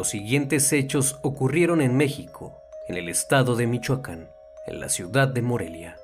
Los siguientes hechos ocurrieron en México, en el estado de Michoacán, en la ciudad de Morelia.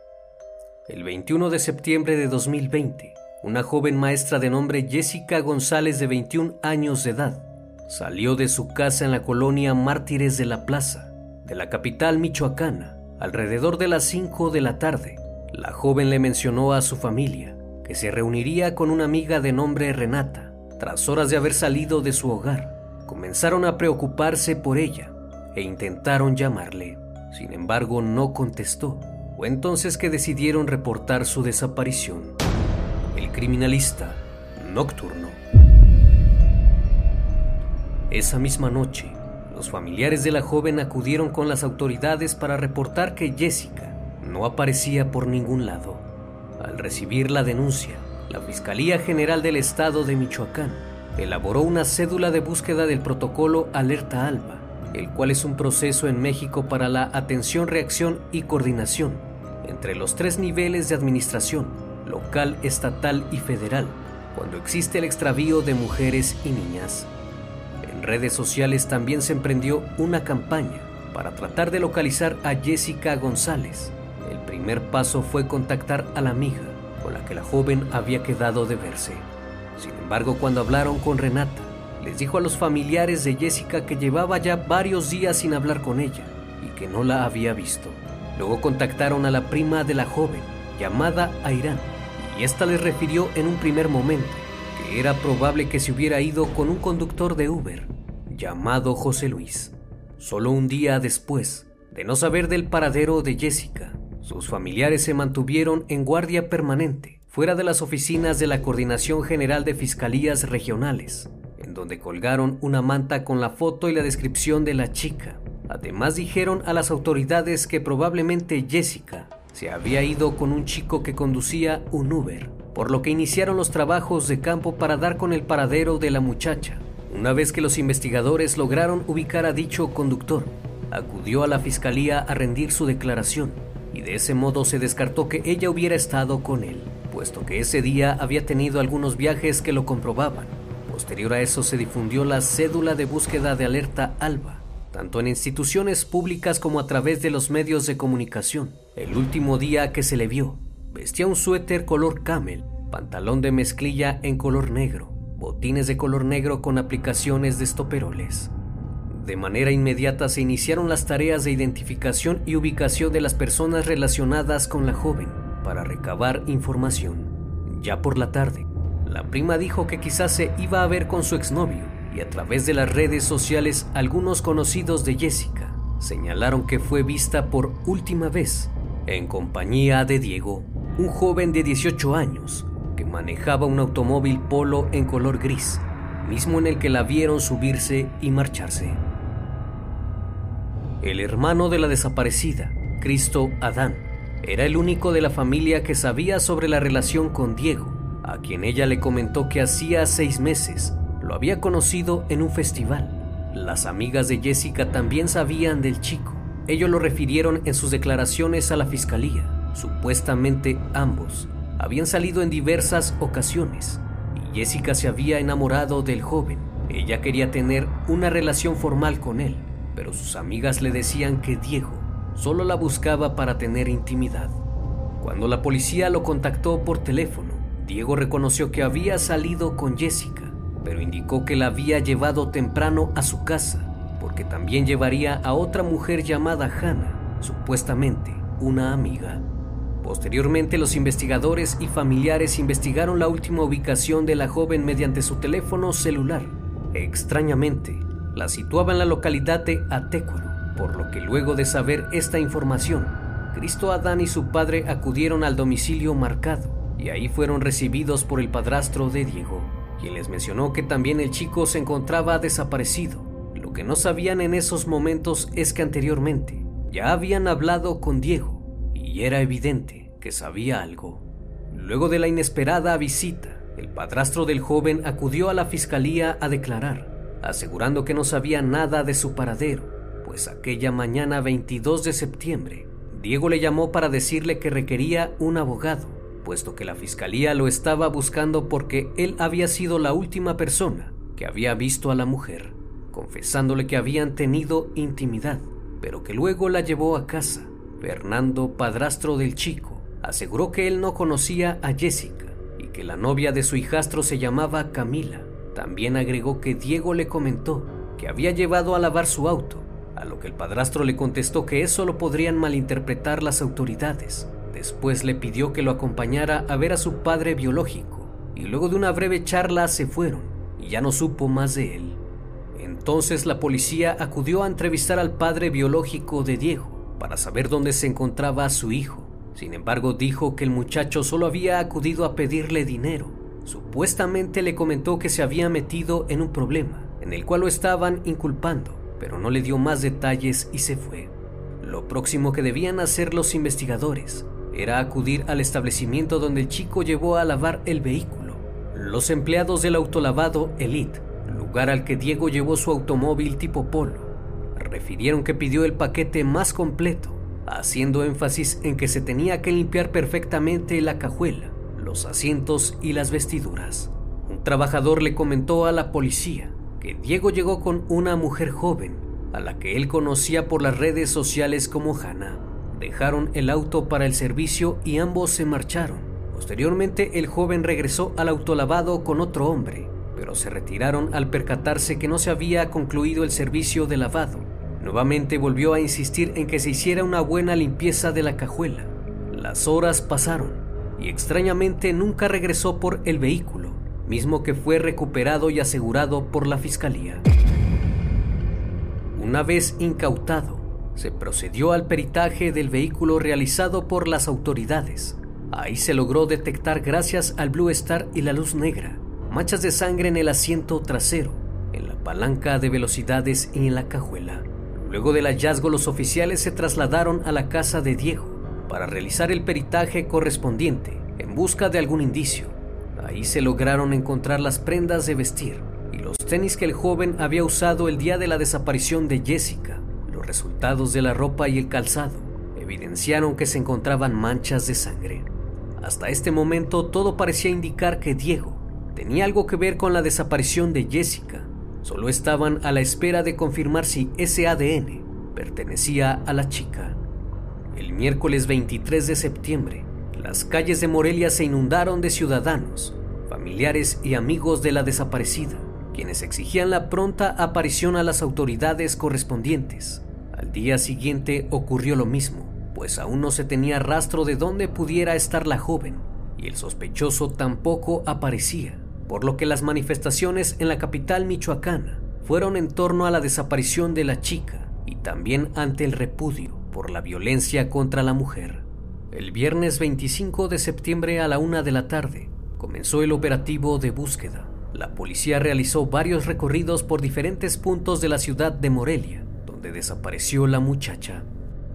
El 21 de septiembre de 2020, una joven maestra de nombre Jessica González de 21 años de edad salió de su casa en la colonia Mártires de la Plaza, de la capital michoacana, alrededor de las 5 de la tarde. La joven le mencionó a su familia que se reuniría con una amiga de nombre Renata, tras horas de haber salido de su hogar comenzaron a preocuparse por ella e intentaron llamarle. Sin embargo, no contestó. Fue entonces que decidieron reportar su desaparición. El criminalista nocturno. Esa misma noche, los familiares de la joven acudieron con las autoridades para reportar que Jessica no aparecía por ningún lado. Al recibir la denuncia, la Fiscalía General del Estado de Michoacán elaboró una cédula de búsqueda del protocolo Alerta Alba, el cual es un proceso en México para la atención, reacción y coordinación entre los tres niveles de administración, local, estatal y federal, cuando existe el extravío de mujeres y niñas. En redes sociales también se emprendió una campaña para tratar de localizar a Jessica González. El primer paso fue contactar a la amiga con la que la joven había quedado de verse. Sin embargo, cuando hablaron con Renata, les dijo a los familiares de Jessica que llevaba ya varios días sin hablar con ella y que no la había visto. Luego contactaron a la prima de la joven, llamada Airán, y esta les refirió en un primer momento que era probable que se hubiera ido con un conductor de Uber, llamado José Luis. Solo un día después de no saber del paradero de Jessica, sus familiares se mantuvieron en guardia permanente fuera de las oficinas de la Coordinación General de Fiscalías Regionales, en donde colgaron una manta con la foto y la descripción de la chica. Además dijeron a las autoridades que probablemente Jessica se había ido con un chico que conducía un Uber, por lo que iniciaron los trabajos de campo para dar con el paradero de la muchacha. Una vez que los investigadores lograron ubicar a dicho conductor, acudió a la fiscalía a rendir su declaración y de ese modo se descartó que ella hubiera estado con él puesto que ese día había tenido algunos viajes que lo comprobaban. Posterior a eso se difundió la cédula de búsqueda de alerta ALBA, tanto en instituciones públicas como a través de los medios de comunicación. El último día que se le vio, vestía un suéter color camel, pantalón de mezclilla en color negro, botines de color negro con aplicaciones de estoperoles. De manera inmediata se iniciaron las tareas de identificación y ubicación de las personas relacionadas con la joven para recabar información. Ya por la tarde, la prima dijo que quizás se iba a ver con su exnovio y a través de las redes sociales algunos conocidos de Jessica señalaron que fue vista por última vez en compañía de Diego, un joven de 18 años que manejaba un automóvil polo en color gris, mismo en el que la vieron subirse y marcharse. El hermano de la desaparecida, Cristo Adán, era el único de la familia que sabía sobre la relación con Diego, a quien ella le comentó que hacía seis meses lo había conocido en un festival. Las amigas de Jessica también sabían del chico. Ellos lo refirieron en sus declaraciones a la fiscalía. Supuestamente ambos habían salido en diversas ocasiones y Jessica se había enamorado del joven. Ella quería tener una relación formal con él, pero sus amigas le decían que Diego solo la buscaba para tener intimidad. Cuando la policía lo contactó por teléfono, Diego reconoció que había salido con Jessica, pero indicó que la había llevado temprano a su casa, porque también llevaría a otra mujer llamada Hannah, supuestamente una amiga. Posteriormente, los investigadores y familiares investigaron la última ubicación de la joven mediante su teléfono celular. Extrañamente, la situaba en la localidad de Atécuaro, por lo que luego de saber esta información, Cristo Adán y su padre acudieron al domicilio marcado y ahí fueron recibidos por el padrastro de Diego, quien les mencionó que también el chico se encontraba desaparecido. Lo que no sabían en esos momentos es que anteriormente ya habían hablado con Diego y era evidente que sabía algo. Luego de la inesperada visita, el padrastro del joven acudió a la fiscalía a declarar, asegurando que no sabía nada de su paradero, pues aquella mañana 22 de septiembre, Diego le llamó para decirle que requería un abogado puesto que la fiscalía lo estaba buscando porque él había sido la última persona que había visto a la mujer, confesándole que habían tenido intimidad, pero que luego la llevó a casa. Fernando, padrastro del chico, aseguró que él no conocía a Jessica y que la novia de su hijastro se llamaba Camila. También agregó que Diego le comentó que había llevado a lavar su auto, lo que el padrastro le contestó que eso lo podrían malinterpretar las autoridades Después le pidió que lo acompañara a ver a su padre biológico y luego de una breve charla se fueron y ya no supo más de él. Entonces la policía acudió a entrevistar al padre biológico de Diego para saber dónde se encontraba su hijo. Sin embargo, dijo que el muchacho solo había acudido a pedirle dinero. Supuestamente le comentó que se había metido en un problema en el cual lo estaban inculpando, pero no le dio más detalles y se fue. Lo próximo que debían hacer los investigadores era acudir al establecimiento donde el chico llevó a lavar el vehículo. Los empleados del autolavado Elite, lugar al que Diego llevó su automóvil tipo Polo, refirieron que pidió el paquete más completo, haciendo énfasis en que se tenía que limpiar perfectamente la cajuela, los asientos y las vestiduras. Un trabajador le comentó a la policía Diego llegó con una mujer joven a la que él conocía por las redes sociales como Hannah. Dejaron el auto para el servicio y ambos se marcharon. Posteriormente el joven regresó al autolavado con otro hombre, pero se retiraron al percatarse que no se había concluido el servicio de lavado. Nuevamente volvió a insistir en que se hiciera una buena limpieza de la cajuela. Las horas pasaron y extrañamente nunca regresó por el vehículo, mismo que fue recuperado y asegurado por la fiscalía. Una vez incautado, se procedió al peritaje del vehículo realizado por las autoridades. Ahí se logró detectar gracias al Blue Star y la luz negra, manchas de sangre en el asiento trasero, en la palanca de velocidades y en la cajuela. Luego del hallazgo los oficiales se trasladaron a la casa de Diego para realizar el peritaje correspondiente en busca de algún indicio. Ahí se lograron encontrar las prendas de vestir y los tenis que el joven había usado el día de la desaparición de Jessica resultados de la ropa y el calzado evidenciaron que se encontraban manchas de sangre. Hasta este momento todo parecía indicar que Diego tenía algo que ver con la desaparición de Jessica. Solo estaban a la espera de confirmar si ese ADN pertenecía a la chica. El miércoles 23 de septiembre, las calles de Morelia se inundaron de ciudadanos, familiares y amigos de la desaparecida, quienes exigían la pronta aparición a las autoridades correspondientes. Al día siguiente ocurrió lo mismo, pues aún no se tenía rastro de dónde pudiera estar la joven, y el sospechoso tampoco aparecía, por lo que las manifestaciones en la capital michoacana fueron en torno a la desaparición de la chica y también ante el repudio por la violencia contra la mujer. El viernes 25 de septiembre a la una de la tarde comenzó el operativo de búsqueda. La policía realizó varios recorridos por diferentes puntos de la ciudad de Morelia desapareció la muchacha.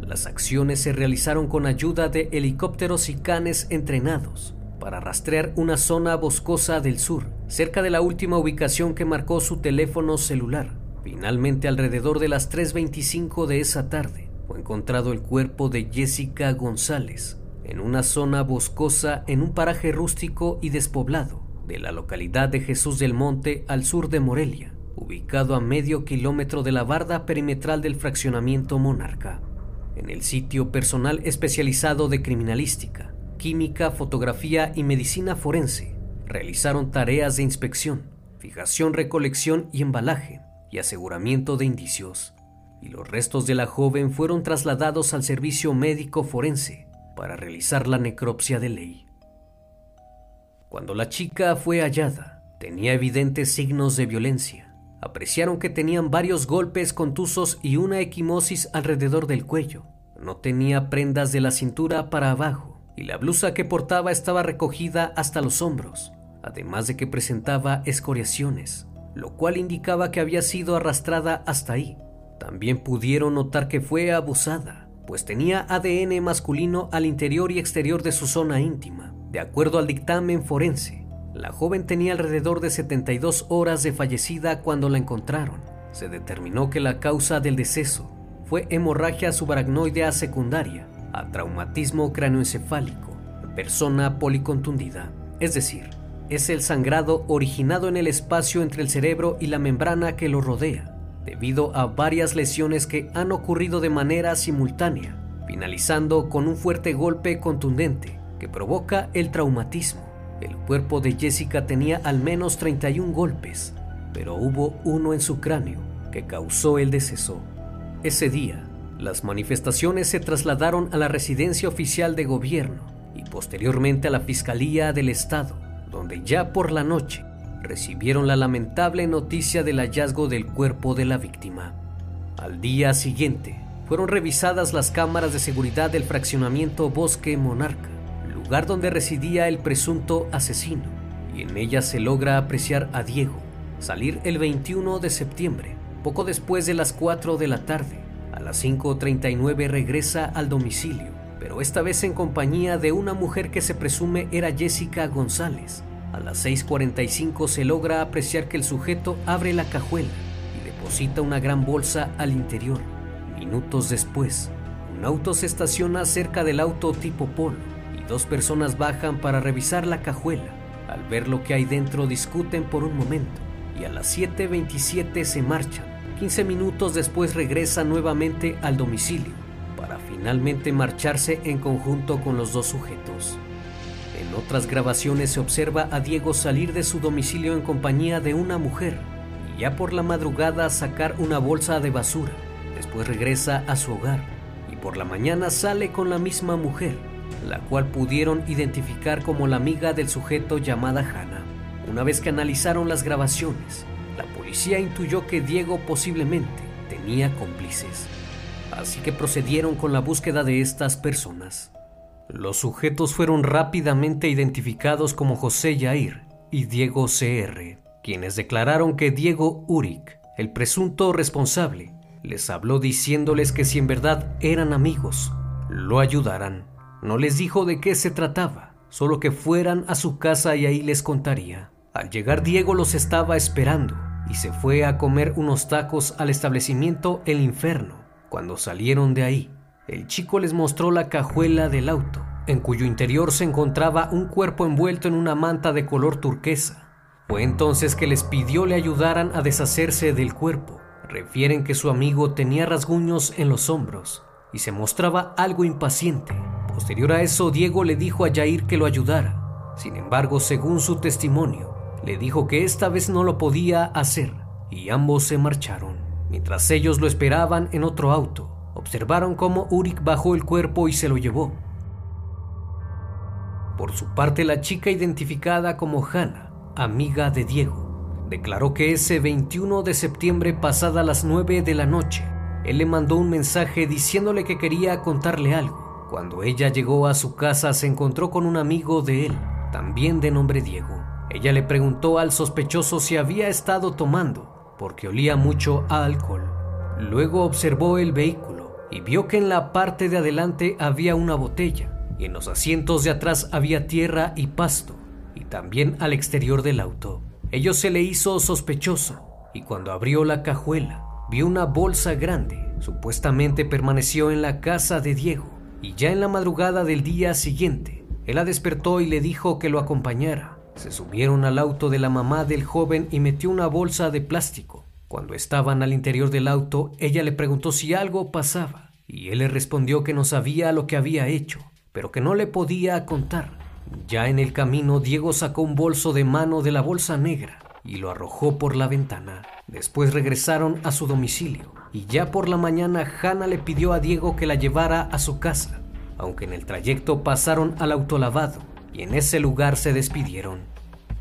Las acciones se realizaron con ayuda de helicópteros y canes entrenados para rastrear una zona boscosa del sur, cerca de la última ubicación que marcó su teléfono celular. Finalmente, alrededor de las 3.25 de esa tarde, fue encontrado el cuerpo de Jessica González en una zona boscosa en un paraje rústico y despoblado de la localidad de Jesús del Monte al sur de Morelia ubicado a medio kilómetro de la barda perimetral del fraccionamiento Monarca. En el sitio personal especializado de criminalística, química, fotografía y medicina forense realizaron tareas de inspección, fijación, recolección y embalaje y aseguramiento de indicios. Y los restos de la joven fueron trasladados al servicio médico forense para realizar la necropsia de ley. Cuando la chica fue hallada, tenía evidentes signos de violencia. Apreciaron que tenían varios golpes contusos y una equimosis alrededor del cuello. No tenía prendas de la cintura para abajo y la blusa que portaba estaba recogida hasta los hombros, además de que presentaba escoriaciones, lo cual indicaba que había sido arrastrada hasta ahí. También pudieron notar que fue abusada, pues tenía ADN masculino al interior y exterior de su zona íntima. De acuerdo al dictamen forense, la joven tenía alrededor de 72 horas de fallecida cuando la encontraron. Se determinó que la causa del deceso fue hemorragia subaracnoidea secundaria a traumatismo cráneoencefálico en persona policontundida, es decir, es el sangrado originado en el espacio entre el cerebro y la membrana que lo rodea, debido a varias lesiones que han ocurrido de manera simultánea, finalizando con un fuerte golpe contundente que provoca el traumatismo. El cuerpo de Jessica tenía al menos 31 golpes, pero hubo uno en su cráneo que causó el deceso. Ese día, las manifestaciones se trasladaron a la residencia oficial de gobierno y posteriormente a la Fiscalía del Estado, donde ya por la noche recibieron la lamentable noticia del hallazgo del cuerpo de la víctima. Al día siguiente, fueron revisadas las cámaras de seguridad del fraccionamiento Bosque Monarca lugar donde residía el presunto asesino, y en ella se logra apreciar a Diego salir el 21 de septiembre, poco después de las 4 de la tarde. A las 5.39 regresa al domicilio, pero esta vez en compañía de una mujer que se presume era Jessica González. A las 6.45 se logra apreciar que el sujeto abre la cajuela y deposita una gran bolsa al interior. Minutos después, un auto se estaciona cerca del auto tipo Polo Dos personas bajan para revisar la cajuela. Al ver lo que hay dentro discuten por un momento y a las 7.27 se marchan. 15 minutos después regresan nuevamente al domicilio para finalmente marcharse en conjunto con los dos sujetos. En otras grabaciones se observa a Diego salir de su domicilio en compañía de una mujer y ya por la madrugada sacar una bolsa de basura. Después regresa a su hogar y por la mañana sale con la misma mujer la cual pudieron identificar como la amiga del sujeto llamada Hannah. Una vez que analizaron las grabaciones, la policía intuyó que Diego posiblemente tenía cómplices, así que procedieron con la búsqueda de estas personas. Los sujetos fueron rápidamente identificados como José Yair y Diego CR, quienes declararon que Diego Uric, el presunto responsable, les habló diciéndoles que si en verdad eran amigos, lo ayudaran. No les dijo de qué se trataba, solo que fueran a su casa y ahí les contaría. Al llegar Diego los estaba esperando y se fue a comer unos tacos al establecimiento El Inferno. Cuando salieron de ahí, el chico les mostró la cajuela del auto, en cuyo interior se encontraba un cuerpo envuelto en una manta de color turquesa. Fue entonces que les pidió le ayudaran a deshacerse del cuerpo. Refieren que su amigo tenía rasguños en los hombros y se mostraba algo impaciente. Posterior a eso, Diego le dijo a Jair que lo ayudara. Sin embargo, según su testimonio, le dijo que esta vez no lo podía hacer y ambos se marcharon. Mientras ellos lo esperaban en otro auto, observaron cómo Uric bajó el cuerpo y se lo llevó. Por su parte, la chica identificada como Hannah, amiga de Diego, declaró que ese 21 de septiembre pasada las 9 de la noche, él le mandó un mensaje diciéndole que quería contarle algo. Cuando ella llegó a su casa se encontró con un amigo de él, también de nombre Diego. Ella le preguntó al sospechoso si había estado tomando, porque olía mucho a alcohol. Luego observó el vehículo y vio que en la parte de adelante había una botella y en los asientos de atrás había tierra y pasto, y también al exterior del auto. Ello se le hizo sospechoso y cuando abrió la cajuela vio una bolsa grande. Supuestamente permaneció en la casa de Diego y ya en la madrugada del día siguiente, él la despertó y le dijo que lo acompañara. Se subieron al auto de la mamá del joven y metió una bolsa de plástico. Cuando estaban al interior del auto, ella le preguntó si algo pasaba y él le respondió que no sabía lo que había hecho, pero que no le podía contar. Ya en el camino, Diego sacó un bolso de mano de la bolsa negra y lo arrojó por la ventana. Después regresaron a su domicilio y ya por la mañana Hannah le pidió a Diego que la llevara a su casa, aunque en el trayecto pasaron al autolavado y en ese lugar se despidieron.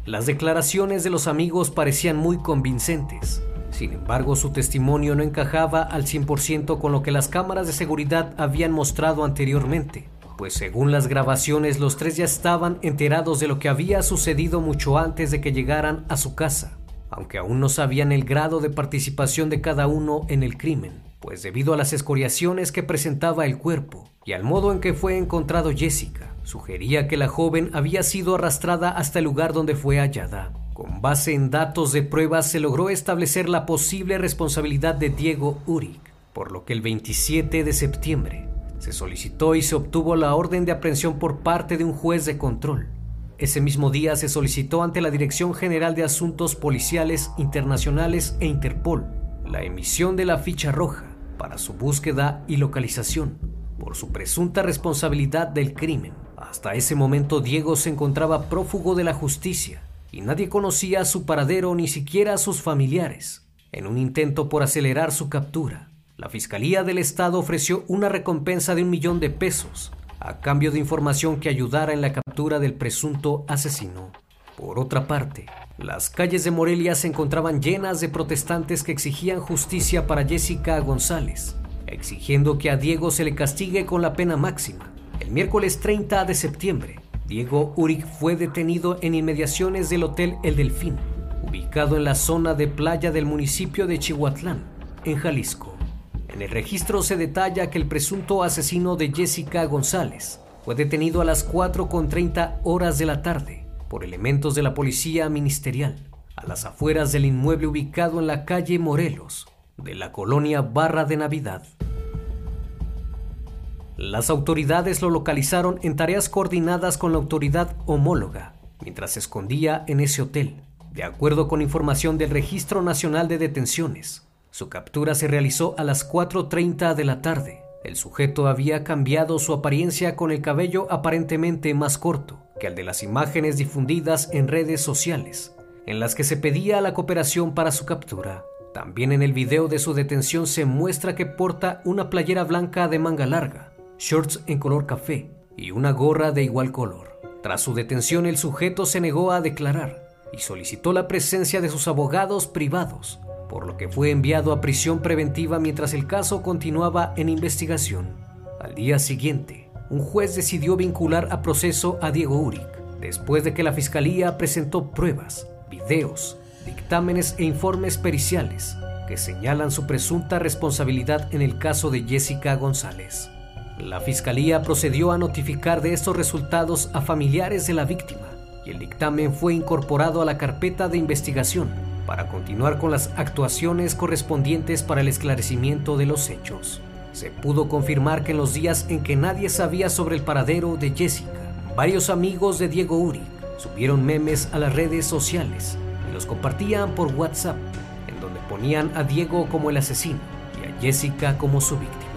Las declaraciones de los amigos parecían muy convincentes, sin embargo su testimonio no encajaba al 100% con lo que las cámaras de seguridad habían mostrado anteriormente, pues según las grabaciones los tres ya estaban enterados de lo que había sucedido mucho antes de que llegaran a su casa aunque aún no sabían el grado de participación de cada uno en el crimen, pues debido a las escoriaciones que presentaba el cuerpo y al modo en que fue encontrado Jessica, sugería que la joven había sido arrastrada hasta el lugar donde fue hallada. Con base en datos de pruebas se logró establecer la posible responsabilidad de Diego Uric, por lo que el 27 de septiembre se solicitó y se obtuvo la orden de aprehensión por parte de un juez de control, ese mismo día se solicitó ante la Dirección General de Asuntos Policiales Internacionales e Interpol la emisión de la ficha roja para su búsqueda y localización por su presunta responsabilidad del crimen. Hasta ese momento Diego se encontraba prófugo de la justicia y nadie conocía su paradero ni siquiera a sus familiares. En un intento por acelerar su captura, la Fiscalía del Estado ofreció una recompensa de un millón de pesos a cambio de información que ayudara en la captura del presunto asesino. Por otra parte, las calles de Morelia se encontraban llenas de protestantes que exigían justicia para Jessica González, exigiendo que a Diego se le castigue con la pena máxima. El miércoles 30 de septiembre, Diego Uric fue detenido en inmediaciones del Hotel El Delfín, ubicado en la zona de playa del municipio de Chihuatlán, en Jalisco. En el registro se detalla que el presunto asesino de Jessica González fue detenido a las 4.30 horas de la tarde por elementos de la policía ministerial a las afueras del inmueble ubicado en la calle Morelos de la colonia Barra de Navidad. Las autoridades lo localizaron en tareas coordinadas con la autoridad homóloga mientras se escondía en ese hotel, de acuerdo con información del Registro Nacional de Detenciones. Su captura se realizó a las 4.30 de la tarde. El sujeto había cambiado su apariencia con el cabello aparentemente más corto que el de las imágenes difundidas en redes sociales, en las que se pedía la cooperación para su captura. También en el video de su detención se muestra que porta una playera blanca de manga larga, shorts en color café y una gorra de igual color. Tras su detención el sujeto se negó a declarar y solicitó la presencia de sus abogados privados por lo que fue enviado a prisión preventiva mientras el caso continuaba en investigación. Al día siguiente, un juez decidió vincular a proceso a Diego Uric, después de que la fiscalía presentó pruebas, videos, dictámenes e informes periciales que señalan su presunta responsabilidad en el caso de Jessica González. La fiscalía procedió a notificar de estos resultados a familiares de la víctima y el dictamen fue incorporado a la carpeta de investigación para continuar con las actuaciones correspondientes para el esclarecimiento de los hechos. Se pudo confirmar que en los días en que nadie sabía sobre el paradero de Jessica, varios amigos de Diego Uri subieron memes a las redes sociales y los compartían por WhatsApp, en donde ponían a Diego como el asesino y a Jessica como su víctima.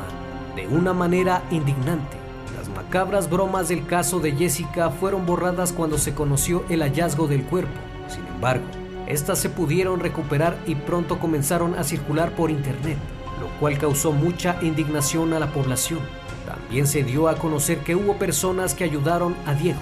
De una manera indignante, las macabras bromas del caso de Jessica fueron borradas cuando se conoció el hallazgo del cuerpo. Sin embargo, estas se pudieron recuperar y pronto comenzaron a circular por internet, lo cual causó mucha indignación a la población. También se dio a conocer que hubo personas que ayudaron a Diego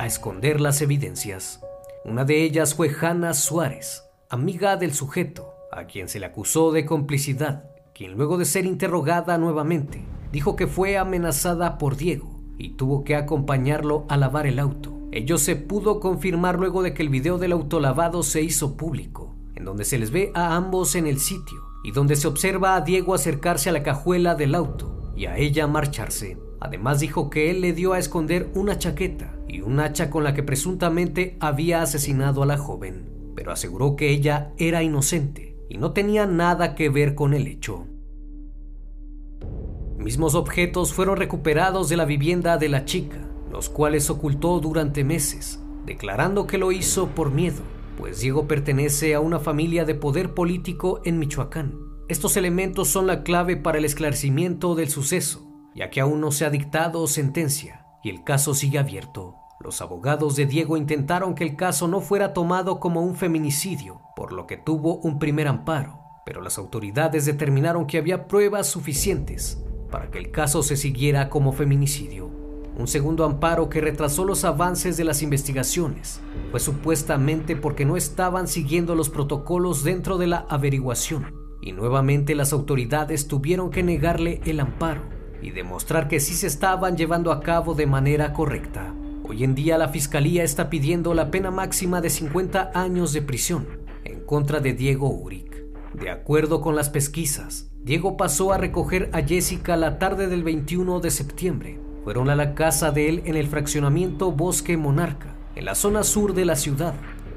a esconder las evidencias. Una de ellas fue Hannah Suárez, amiga del sujeto, a quien se le acusó de complicidad, luego de ser interrogada nuevamente, dijo que fue amenazada por Diego y tuvo que acompañarlo a lavar el auto. Ello se pudo confirmar luego de que el video del autolavado se hizo público, en donde se les ve a ambos en el sitio y donde se observa a Diego acercarse a la cajuela del auto y a ella marcharse. Además dijo que él le dio a esconder una chaqueta y un hacha con la que presuntamente había asesinado a la joven, pero aseguró que ella era inocente y no tenía nada que ver con el hecho. Mismos objetos fueron recuperados de la vivienda de la chica, los cuales ocultó durante meses, declarando que lo hizo por miedo, pues Diego pertenece a una familia de poder político en Michoacán. Estos elementos son la clave para el esclarecimiento del suceso, ya que aún no se ha dictado sentencia y el caso sigue abierto. Los abogados de Diego intentaron que el caso no fuera tomado como un feminicidio, por lo que tuvo un primer amparo, pero las autoridades determinaron que había pruebas suficientes para que el caso se siguiera como feminicidio. Un segundo amparo que retrasó los avances de las investigaciones fue supuestamente porque no estaban siguiendo los protocolos dentro de la averiguación y nuevamente las autoridades tuvieron que negarle el amparo y demostrar que sí se estaban llevando a cabo de manera correcta. Hoy en día la fiscalía está pidiendo la pena máxima de 50 años de prisión en contra de Diego Uric. De acuerdo con las pesquisas, Diego pasó a recoger a Jessica la tarde del 21 de septiembre. Fueron a la casa de él en el fraccionamiento Bosque Monarca, en la zona sur de la ciudad.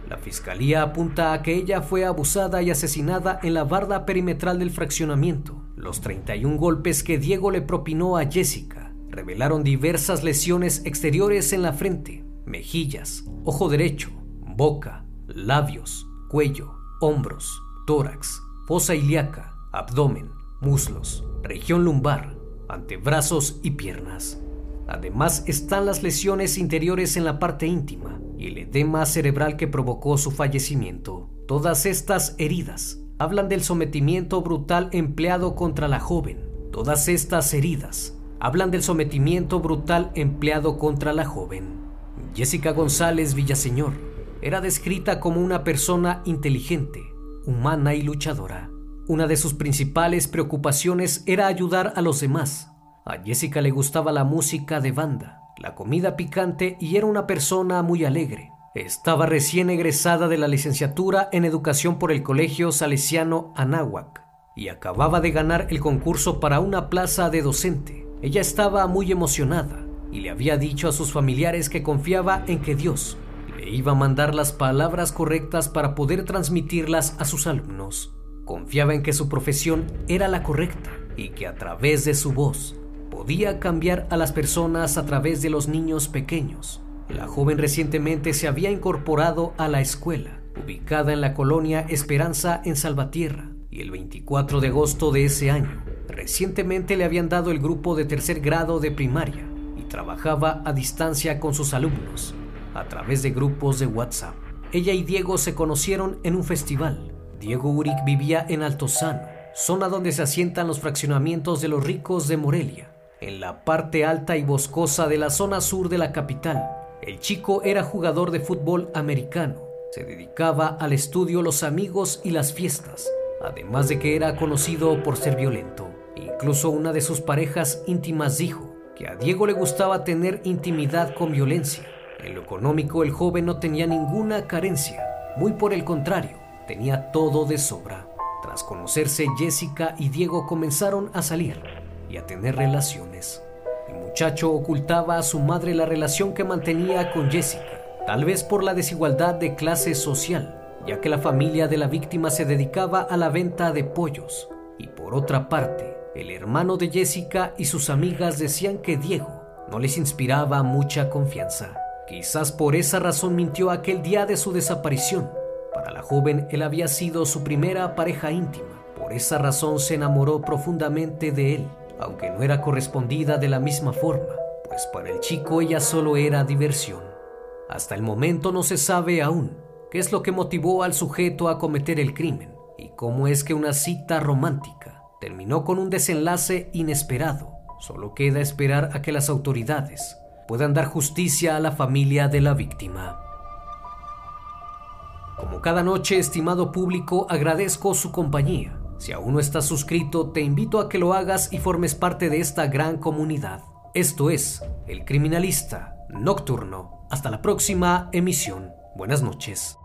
La fiscalía apunta a que ella fue abusada y asesinada en la barda perimetral del fraccionamiento. Los 31 golpes que Diego le propinó a Jessica revelaron diversas lesiones exteriores en la frente, mejillas, ojo derecho, boca, labios, cuello, hombros, tórax, fosa ilíaca, abdomen, muslos, región lumbar, antebrazos y piernas. Además están las lesiones interiores en la parte íntima y el edema cerebral que provocó su fallecimiento. Todas estas heridas hablan del sometimiento brutal empleado contra la joven. Todas estas heridas hablan del sometimiento brutal empleado contra la joven. Jessica González Villaseñor era descrita como una persona inteligente, humana y luchadora. Una de sus principales preocupaciones era ayudar a los demás. A Jessica le gustaba la música de banda, la comida picante y era una persona muy alegre. Estaba recién egresada de la licenciatura en educación por el Colegio Salesiano Anáhuac y acababa de ganar el concurso para una plaza de docente. Ella estaba muy emocionada y le había dicho a sus familiares que confiaba en que Dios iba a mandar las palabras correctas para poder transmitirlas a sus alumnos. Confiaba en que su profesión era la correcta y que a través de su voz podía cambiar a las personas a través de los niños pequeños. La joven recientemente se había incorporado a la escuela, ubicada en la colonia Esperanza en Salvatierra, y el 24 de agosto de ese año, recientemente le habían dado el grupo de tercer grado de primaria y trabajaba a distancia con sus alumnos a través de grupos de WhatsApp. Ella y Diego se conocieron en un festival. Diego Uric vivía en Altozano, zona donde se asientan los fraccionamientos de los ricos de Morelia, en la parte alta y boscosa de la zona sur de la capital. El chico era jugador de fútbol americano. Se dedicaba al estudio, los amigos y las fiestas, además de que era conocido por ser violento. Incluso una de sus parejas íntimas dijo que a Diego le gustaba tener intimidad con violencia en lo económico el joven no tenía ninguna carencia, muy por el contrario, tenía todo de sobra. Tras conocerse, Jessica y Diego comenzaron a salir y a tener relaciones. El muchacho ocultaba a su madre la relación que mantenía con Jessica, tal vez por la desigualdad de clase social, ya que la familia de la víctima se dedicaba a la venta de pollos. Y por otra parte, el hermano de Jessica y sus amigas decían que Diego no les inspiraba mucha confianza. Quizás por esa razón mintió aquel día de su desaparición. Para la joven él había sido su primera pareja íntima. Por esa razón se enamoró profundamente de él, aunque no era correspondida de la misma forma, pues para el chico ella solo era diversión. Hasta el momento no se sabe aún qué es lo que motivó al sujeto a cometer el crimen y cómo es que una cita romántica terminó con un desenlace inesperado. Solo queda esperar a que las autoridades puedan dar justicia a la familia de la víctima. Cada noche, estimado público, agradezco su compañía. Si aún no estás suscrito, te invito a que lo hagas y formes parte de esta gran comunidad. Esto es El Criminalista Nocturno. Hasta la próxima emisión. Buenas noches.